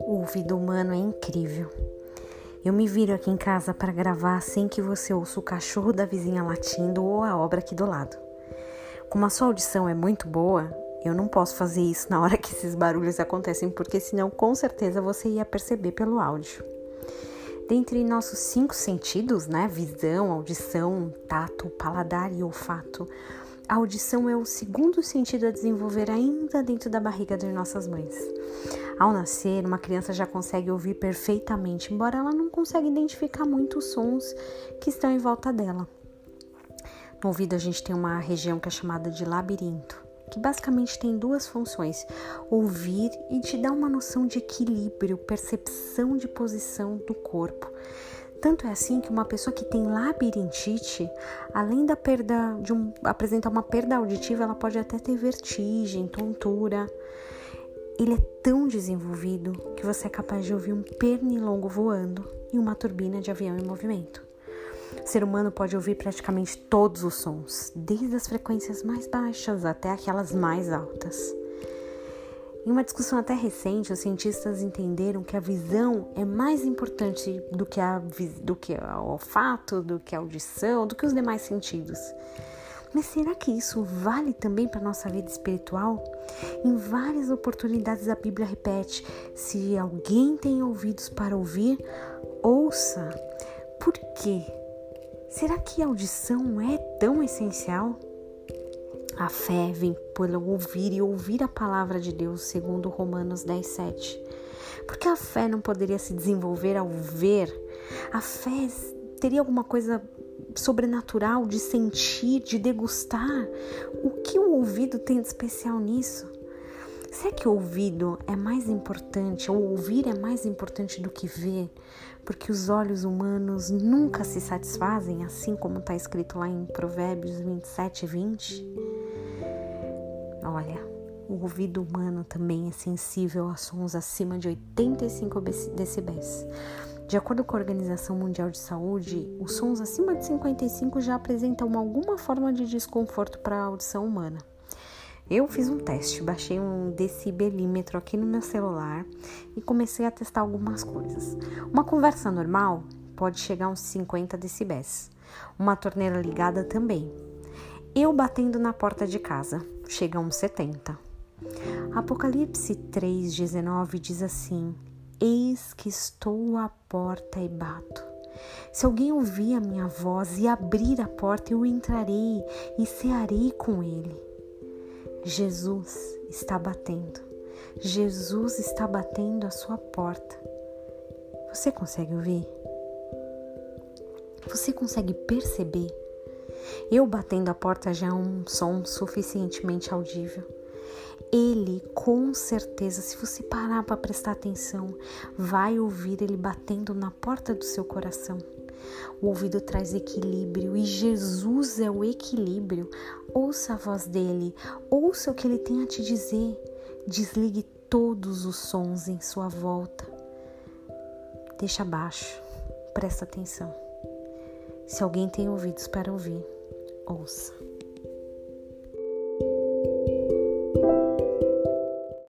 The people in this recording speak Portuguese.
O ouvido humano é incrível. Eu me viro aqui em casa para gravar sem que você ouça o cachorro da vizinha latindo ou a obra aqui do lado. Como a sua audição é muito boa, eu não posso fazer isso na hora que esses barulhos acontecem, porque senão com certeza você ia perceber pelo áudio. Dentre nossos cinco sentidos, né, visão, audição, tato, paladar e olfato, a audição é o segundo sentido a desenvolver ainda dentro da barriga de nossas mães. Ao nascer, uma criança já consegue ouvir perfeitamente, embora ela não consiga identificar muito os sons que estão em volta dela. No ouvido, a gente tem uma região que é chamada de labirinto, que basicamente tem duas funções: ouvir e te dar uma noção de equilíbrio, percepção de posição do corpo. Tanto é assim que uma pessoa que tem labirintite, além da perda de um, apresentar uma perda auditiva, ela pode até ter vertigem, tontura. Ele é tão desenvolvido que você é capaz de ouvir um pernilongo voando e uma turbina de avião em movimento. O ser humano pode ouvir praticamente todos os sons, desde as frequências mais baixas até aquelas mais altas. Em uma discussão até recente, os cientistas entenderam que a visão é mais importante do que, a, do que o olfato, do que a audição, do que os demais sentidos. Mas será que isso vale também para a nossa vida espiritual? Em várias oportunidades a Bíblia repete: se alguém tem ouvidos para ouvir, ouça. Por quê? Será que a audição é tão essencial? A fé vem pelo ouvir e ouvir a palavra de Deus, segundo Romanos 10, 7. Porque a fé não poderia se desenvolver ao ver? A fé teria alguma coisa sobrenatural de sentir, de degustar? O que o ouvido tem de especial nisso? Será que o ouvido é mais importante, ou ouvir é mais importante do que ver? Porque os olhos humanos nunca se satisfazem, assim como está escrito lá em Provérbios 27 e 20? Olha, o ouvido humano também é sensível a sons acima de 85 decibéis. De acordo com a Organização Mundial de Saúde, os sons acima de 55 já apresentam alguma forma de desconforto para a audição humana. Eu fiz um teste, baixei um decibelímetro aqui no meu celular e comecei a testar algumas coisas. Uma conversa normal pode chegar a uns 50 decibéis. Uma torneira ligada também. Eu batendo na porta de casa chega a uns 70. Apocalipse 3,19 diz assim: Eis que estou à porta e bato. Se alguém ouvir a minha voz e abrir a porta, eu entrarei e cearei com ele. Jesus está batendo. Jesus está batendo a sua porta. Você consegue ouvir? Você consegue perceber? Eu batendo a porta já é um som suficientemente audível. Ele, com certeza, se você parar para prestar atenção, vai ouvir ele batendo na porta do seu coração. O ouvido traz equilíbrio e Jesus é o equilíbrio. Ouça a voz dele, ouça o que ele tem a te dizer. Desligue todos os sons em sua volta. Deixa abaixo, presta atenção. Se alguém tem ouvidos para ouvir, ouça.